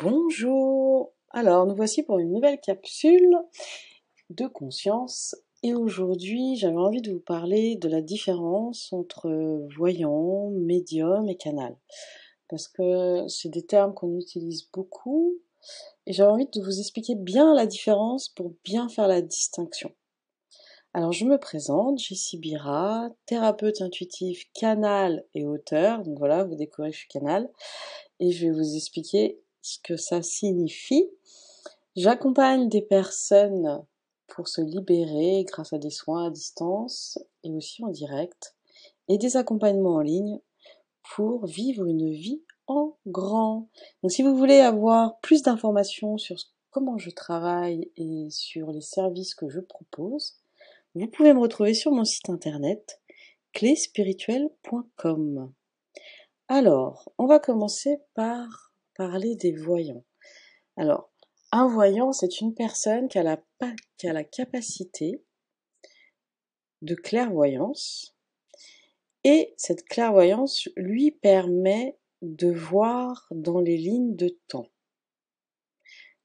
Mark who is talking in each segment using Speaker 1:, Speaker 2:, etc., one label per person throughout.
Speaker 1: Bonjour. Alors, nous voici pour une nouvelle capsule de conscience. Et aujourd'hui, j'avais envie de vous parler de la différence entre voyant, médium et canal. Parce que c'est des termes qu'on utilise beaucoup. Et j'avais envie de vous expliquer bien la différence pour bien faire la distinction. Alors, je me présente, Jessie Bira, thérapeute intuitif canal et auteur. Donc voilà, vous découvrez, je suis canal. Et je vais vous expliquer que ça signifie. J'accompagne des personnes pour se libérer grâce à des soins à distance et aussi en direct et des accompagnements en ligne pour vivre une vie en grand. Donc si vous voulez avoir plus d'informations sur comment je travaille et sur les services que je propose, vous pouvez me retrouver sur mon site internet cléspirituelle.com. Alors, on va commencer par parler des voyants. Alors, un voyant, c'est une personne qui a, la, capacité de clairvoyance et cette clairvoyance lui permet de voir dans les lignes de temps.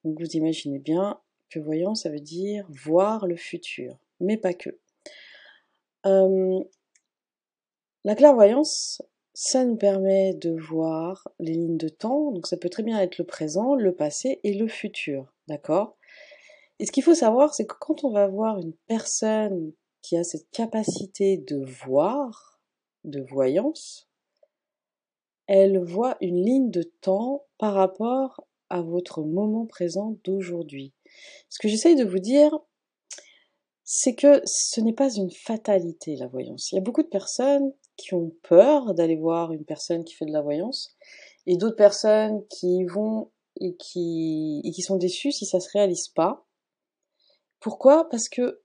Speaker 1: Vous imaginez bien que voyant, ça veut dire voir le futur, mais pas que. Euh, la clairvoyance, ça nous permet de voir les lignes de temps, donc ça peut très bien être le présent, le passé et le futur, d'accord? Et ce qu'il faut savoir, c'est que quand on va voir une personne qui a cette capacité de voir, de voyance, elle voit une ligne de temps par rapport à votre moment présent d'aujourd'hui. Ce que j'essaye de vous dire, c'est que ce n'est pas une fatalité la voyance. Il y a beaucoup de personnes qui ont peur d'aller voir une personne qui fait de la voyance et d'autres personnes qui vont et qui, qui sont déçues si ça se réalise pas. Pourquoi? Parce que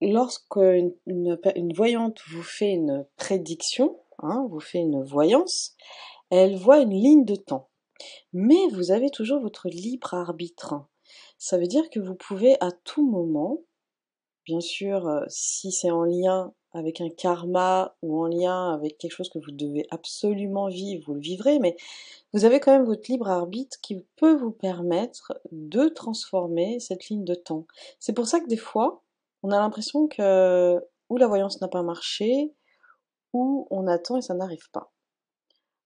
Speaker 1: lorsque une, une, voyante vous fait une prédiction, hein, vous fait une voyance, elle voit une ligne de temps. Mais vous avez toujours votre libre arbitre. Ça veut dire que vous pouvez à tout moment, bien sûr, euh, si c'est en lien avec un karma ou en lien avec quelque chose que vous devez absolument vivre, vous le vivrez, mais vous avez quand même votre libre arbitre qui peut vous permettre de transformer cette ligne de temps. C'est pour ça que des fois, on a l'impression que ou la voyance n'a pas marché, ou on attend et ça n'arrive pas.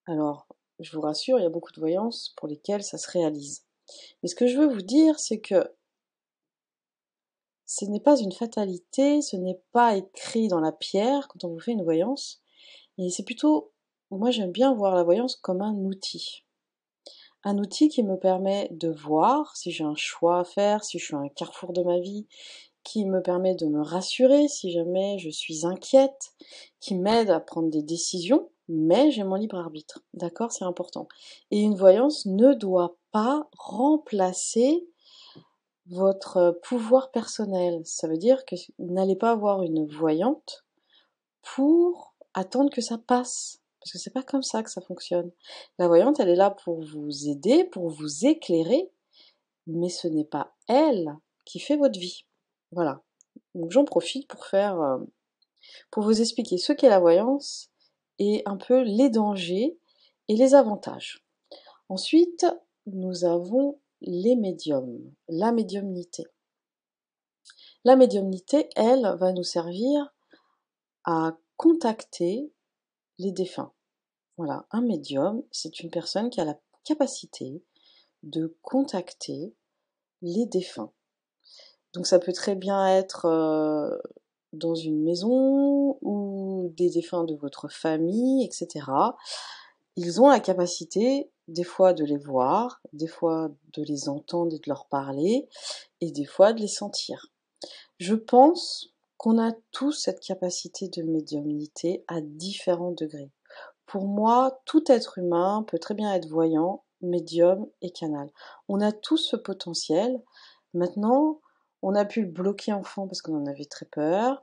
Speaker 1: Alors, je vous rassure, il y a beaucoup de voyances pour lesquelles ça se réalise. Mais ce que je veux vous dire, c'est que ce n'est pas une fatalité, ce n'est pas écrit dans la pierre quand on vous fait une voyance, et c'est plutôt, moi j'aime bien voir la voyance comme un outil. Un outil qui me permet de voir si j'ai un choix à faire, si je suis un carrefour de ma vie, qui me permet de me rassurer si jamais je suis inquiète, qui m'aide à prendre des décisions, mais j'ai mon libre arbitre. D'accord? C'est important. Et une voyance ne doit pas remplacer votre euh, pouvoir personnel. Ça veut dire que vous n'allez pas avoir une voyante pour attendre que ça passe. Parce que c'est pas comme ça que ça fonctionne. La voyante, elle est là pour vous aider, pour vous éclairer, mais ce n'est pas elle qui fait votre vie. Voilà. Donc j'en profite pour faire, euh, pour vous expliquer ce qu'est la voyance et un peu les dangers et les avantages. Ensuite, nous avons les médiums, la médiumnité. La médiumnité, elle, va nous servir à contacter les défunts. Voilà, un médium, c'est une personne qui a la capacité de contacter les défunts. Donc ça peut très bien être euh, dans une maison ou des défunts de votre famille, etc. Ils ont la capacité des fois de les voir, des fois de les entendre et de leur parler, et des fois de les sentir. Je pense qu'on a tous cette capacité de médiumnité à différents degrés. Pour moi, tout être humain peut très bien être voyant, médium et canal. On a tous ce potentiel. Maintenant, on a pu le bloquer enfant parce qu'on en avait très peur,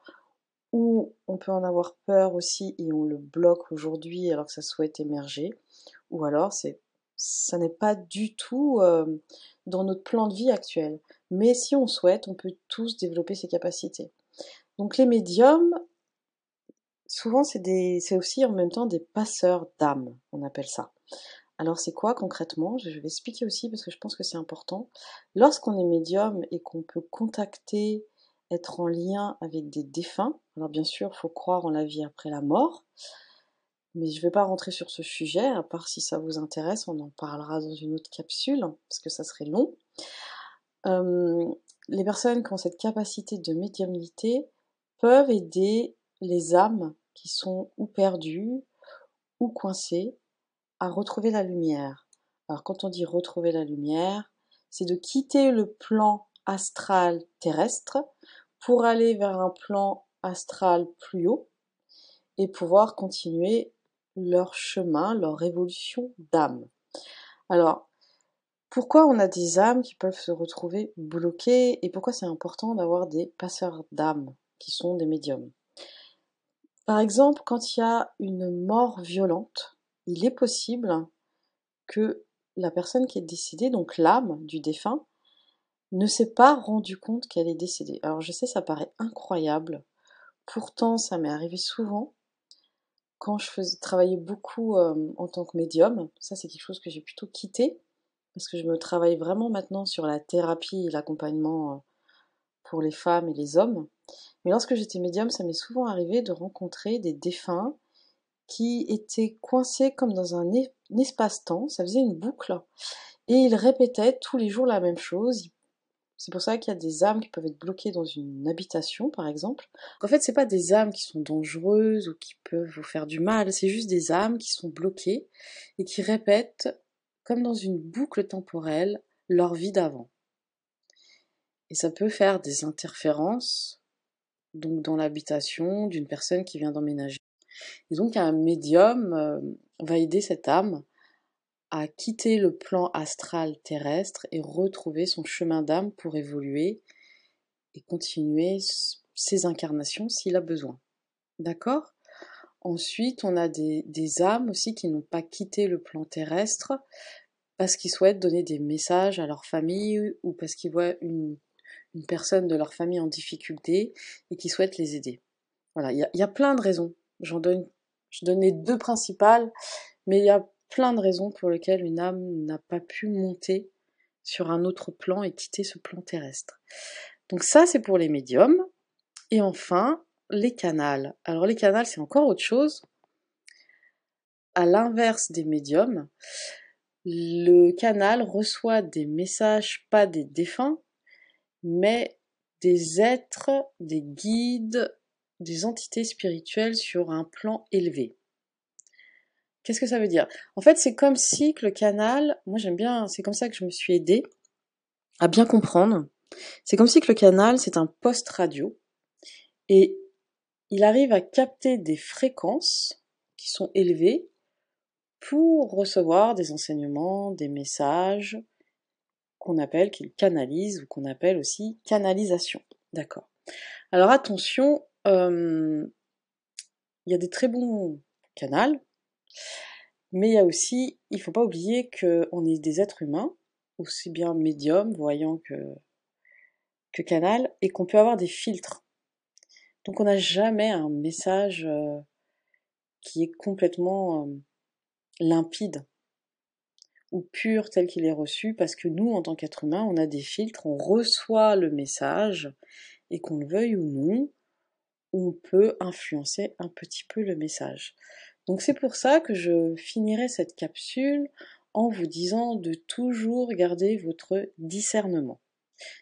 Speaker 1: ou on peut en avoir peur aussi et on le bloque aujourd'hui alors que ça souhaite émerger, ou alors c'est ça n'est pas du tout euh, dans notre plan de vie actuel. Mais si on souhaite, on peut tous développer ces capacités. Donc les médiums, souvent c'est aussi en même temps des passeurs d'âme, on appelle ça. Alors c'est quoi concrètement? Je vais expliquer aussi parce que je pense que c'est important. Lorsqu'on est médium et qu'on peut contacter, être en lien avec des défunts, alors bien sûr, il faut croire en la vie après la mort, mais je ne vais pas rentrer sur ce sujet, à part si ça vous intéresse, on en parlera dans une autre capsule, parce que ça serait long. Euh, les personnes qui ont cette capacité de médiumnité peuvent aider les âmes qui sont ou perdues ou coincées à retrouver la lumière. Alors quand on dit retrouver la lumière, c'est de quitter le plan astral terrestre pour aller vers un plan astral plus haut et pouvoir continuer leur chemin, leur évolution d'âme. Alors, pourquoi on a des âmes qui peuvent se retrouver bloquées et pourquoi c'est important d'avoir des passeurs d'âme qui sont des médiums? Par exemple, quand il y a une mort violente, il est possible que la personne qui est décédée, donc l'âme du défunt, ne s'est pas rendu compte qu'elle est décédée. Alors je sais, ça paraît incroyable. Pourtant, ça m'est arrivé souvent quand je travailler beaucoup euh, en tant que médium. Ça, c'est quelque chose que j'ai plutôt quitté parce que je me travaille vraiment maintenant sur la thérapie et l'accompagnement euh, pour les femmes et les hommes. Mais lorsque j'étais médium, ça m'est souvent arrivé de rencontrer des défunts qui étaient coincés comme dans un, espace-temps, ça faisait une boucle, et ils répétaient tous les jours la même chose, c'est pour ça qu'il y a des âmes qui peuvent être bloquées dans une habitation, par exemple. En fait, c'est pas des âmes qui sont dangereuses ou qui peuvent vous faire du mal, c'est juste des âmes qui sont bloquées et qui répètent, comme dans une boucle temporelle, leur vie d'avant. Et ça peut faire des interférences, donc dans l'habitation d'une personne qui vient d'emménager. Et donc un médium euh, va aider cette âme à quitter le plan astral terrestre et retrouver son chemin d'âme pour évoluer et continuer ses incarnations s'il a besoin. D'accord? Ensuite, on a des, âmes aussi qui n'ont pas quitté le plan terrestre parce qu'ils souhaitent donner des messages à leur famille ou parce qu'ils voient une, personne de leur famille en difficulté et qui souhaitent les aider. Voilà, il y, a plein de raisons. J'en donne, je donnais deux principales, mais il y a plein de raisons pour lesquelles une âme n'a pas pu monter sur un autre plan et quitter ce plan terrestre. Donc ça, c'est pour les médiums. Et enfin, les canals. Alors les canals, c'est encore autre chose. À l'inverse des médiums, le canal reçoit des messages, pas des défunts, mais des êtres, des guides, des entités spirituelles sur un plan élevé. Qu'est-ce que ça veut dire? En fait, c'est comme si le canal, moi j'aime bien, c'est comme ça que je me suis aidée à bien comprendre. C'est comme si que le canal, c'est un poste radio et il arrive à capter des fréquences qui sont élevées pour recevoir des enseignements, des messages qu'on appelle, qu'il canalise ou qu'on appelle aussi canalisation. D'accord. Alors attention, euh, il y a des très bons canals mais il y a aussi, il faut pas oublier qu'on est des êtres humains, aussi bien médium, voyant que, canal, et qu'on peut avoir des filtres. Donc on n'a jamais un message euh, qui est complètement euh, limpide ou pur tel qu'il est reçu, parce que nous, en tant qu'être humain, on a des filtres, on reçoit le message, et qu'on le veuille ou non, on peut influencer un petit peu le message. Donc c'est pour ça que je finirai cette capsule en vous disant de toujours garder votre discernement.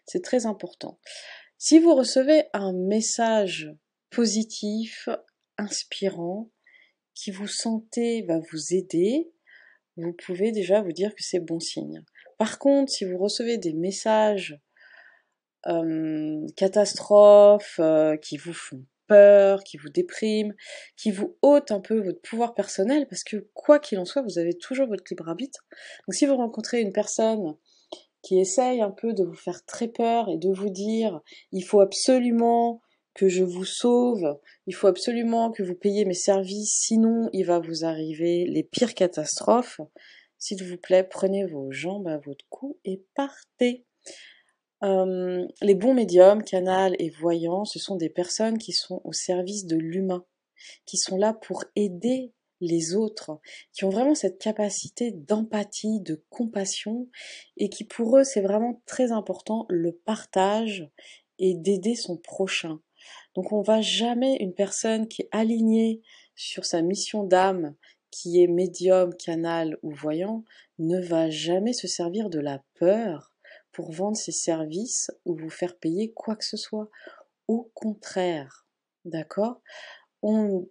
Speaker 1: C'est très important. Si vous recevez un message positif, inspirant, qui vous sentez va vous aider, vous pouvez déjà vous dire que c'est bon signe. Par contre, si vous recevez des messages euh, catastrophes euh, qui vous font peur, qui vous déprime, qui vous ôte un peu votre pouvoir personnel, parce que quoi qu'il en soit, vous avez toujours votre libre arbitre. Donc si vous rencontrez une personne qui essaye un peu de vous faire très peur et de vous dire il faut absolument que je vous sauve, il faut absolument que vous payiez mes services, sinon il va vous arriver les pires catastrophes, s'il vous plaît, prenez vos jambes à votre cou et partez. Euh, les bons médiums, canal et voyants, ce sont des personnes qui sont au service de l'humain, qui sont là pour aider les autres, qui ont vraiment cette capacité d'empathie, de compassion, et qui pour eux c'est vraiment très important le partage et d'aider son prochain. Donc on va jamais une personne qui est alignée sur sa mission d'âme, qui est médium, canal ou voyant, ne va jamais se servir de la peur pour vendre ses services ou vous faire payer quoi que ce soit. Au contraire, d'accord?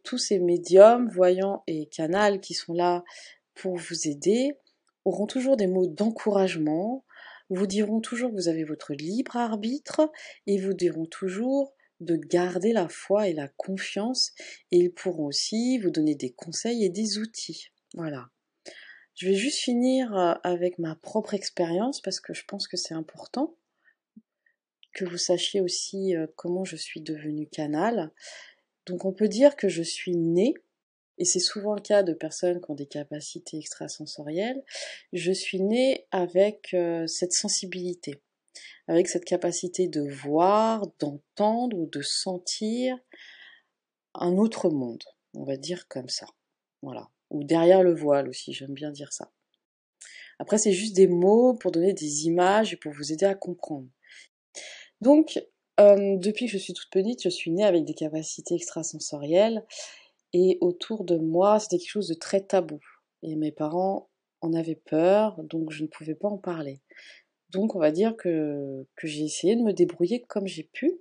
Speaker 1: Tous ces médiums, voyants et canals qui sont là pour vous aider auront toujours des mots d'encouragement, vous diront toujours que vous avez votre libre arbitre et vous diront toujours de garder la foi et la confiance et ils pourront aussi vous donner des conseils et des outils. Voilà. Je vais juste finir euh, avec ma propre expérience parce que je pense que c'est important que vous sachiez aussi euh, comment je suis devenue canal. Donc on peut dire que je suis née, et c'est souvent le cas de personnes qui ont des capacités extrasensorielles, je suis née avec euh, cette sensibilité avec cette capacité de voir, d'entendre ou de sentir un autre monde, on va dire comme ça. Voilà. Ou derrière le voile aussi, j'aime bien dire ça. Après, c'est juste des mots pour donner des images et pour vous aider à comprendre. Donc, euh, depuis que je suis toute petite, je suis née avec des capacités extrasensorielles et autour de moi, c'était quelque chose de très tabou. Et mes parents en avaient peur, donc je ne pouvais pas en parler. Donc on va dire que, j'ai essayé de me débrouiller comme j'ai pu.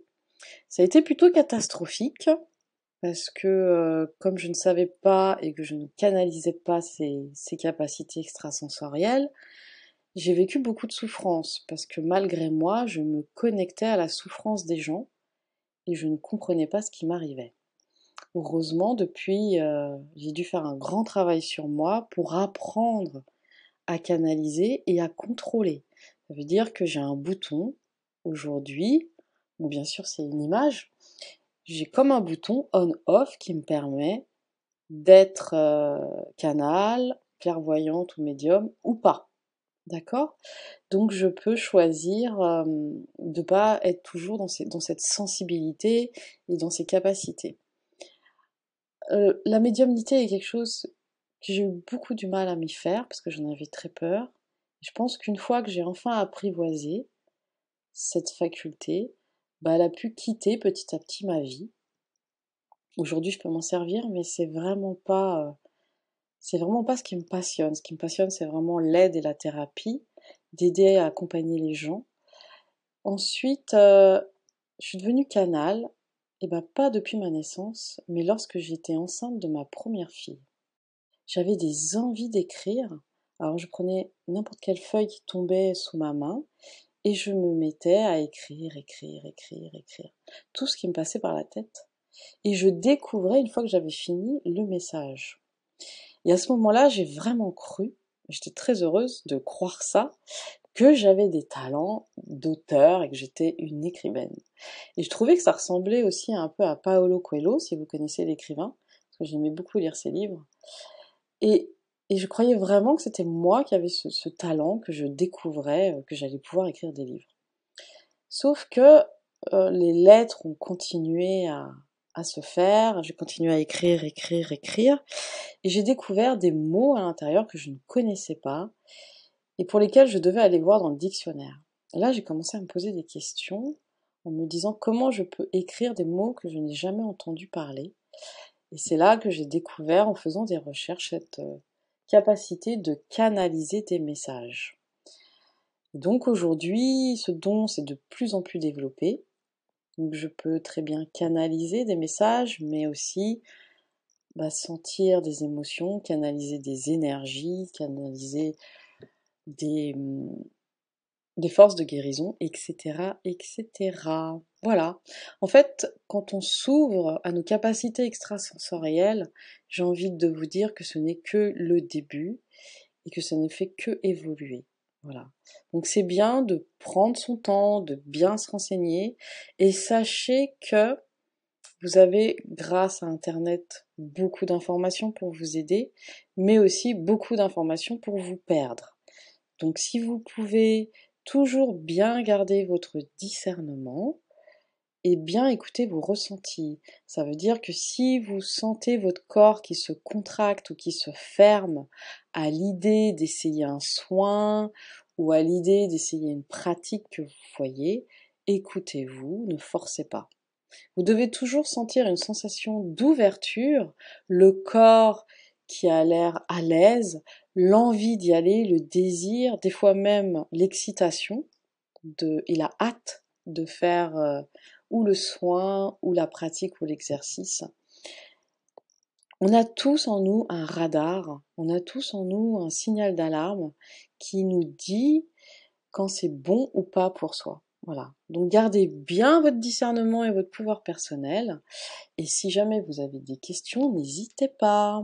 Speaker 1: Ça a été plutôt catastrophique parce que euh, comme je ne savais pas et que je ne canalisais pas ces, capacités extrasensorielles, j'ai vécu beaucoup de souffrance parce que malgré moi, je me connectais à la souffrance des gens et je ne comprenais pas ce qui m'arrivait. Heureusement, depuis, euh, j'ai dû faire un grand travail sur moi pour apprendre à canaliser et à contrôler. Ça veut dire que j'ai un bouton aujourd'hui, bon bien sûr c'est une image, j'ai comme un bouton on-off qui me permet d'être euh, canal, clairvoyante ou médium ou pas. D'accord? Donc je peux choisir euh, de ne pas être toujours dans, cette sensibilité et dans ces capacités. Euh, la médiumnité est quelque chose que j'ai eu beaucoup du mal à m'y faire parce que j'en avais très peur. Je pense qu'une fois que j'ai enfin apprivoisé cette faculté, bah, elle a pu quitter petit à petit ma vie. Aujourd'hui, je peux m'en servir, mais c'est vraiment pas, euh, c'est vraiment pas ce qui me passionne. Ce qui me passionne, c'est vraiment l'aide et la thérapie, d'aider à accompagner les gens. Ensuite, euh, je suis devenue canal, et bah pas depuis ma naissance, mais lorsque j'étais enceinte de ma première fille. J'avais des envies d'écrire, alors je prenais n'importe quelle feuille qui tombait sous ma main et je me mettais à écrire, écrire, écrire, écrire. Tout ce qui me passait par la tête. Et je découvrais, une fois que j'avais fini, le message. Et à ce moment-là, j'ai vraiment cru, j'étais très heureuse de croire ça, que j'avais des talents d'auteur et que j'étais une écrivaine. Et je trouvais que ça ressemblait aussi un peu à Paolo Coelho, si vous connaissez l'écrivain, parce que j'aimais beaucoup lire ses livres. Et et je croyais vraiment que c'était moi qui avais ce, talent, que je découvrais, euh, que j'allais pouvoir écrire des livres. Sauf que euh, les lettres ont continué à, se faire, j'ai continué à écrire, écrire, écrire, et j'ai découvert des mots à l'intérieur que je ne connaissais pas, et pour lesquels je devais aller voir dans le dictionnaire. là, j'ai commencé à me poser des questions en me disant comment je peux écrire des mots que je n'ai jamais entendu parler. Et c'est là que j'ai découvert, en faisant des recherches, cette, euh, capacité de canaliser des messages. Donc aujourd'hui, ce don s'est de plus en plus développé. Donc je peux très bien canaliser des messages, mais aussi bah, sentir des émotions, canaliser des énergies, canaliser des, des forces de guérison, etc., etc. Voilà. En fait, quand on s'ouvre à nos capacités extrasensorielles, j'ai envie de vous dire que ce n'est que le début et que ça ne fait que évoluer. Voilà. Donc c'est bien de prendre son temps, de bien se renseigner et sachez que vous avez, grâce à Internet, beaucoup d'informations pour vous aider, mais aussi beaucoup d'informations pour vous perdre. Donc si vous pouvez toujours bien garder votre discernement et bien écouter vos ressentis. Ça veut dire que si vous sentez votre corps qui se contracte ou qui se ferme à l'idée d'essayer un soin ou à l'idée d'essayer une pratique que vous voyez, écoutez-vous, ne forcez pas. Vous devez toujours sentir une sensation d'ouverture, le corps qui a l'air à l'aise, l'envie d'y aller, le désir, des fois même l'excitation, de, et la hâte de faire euh, ou le soin, ou la pratique, ou l'exercice. On a tous en nous un radar, on a tous en nous un signal d'alarme qui nous dit quand c'est bon ou pas pour soi. Voilà. Donc gardez bien votre discernement et votre pouvoir personnel. Et si jamais vous avez des questions, n'hésitez pas.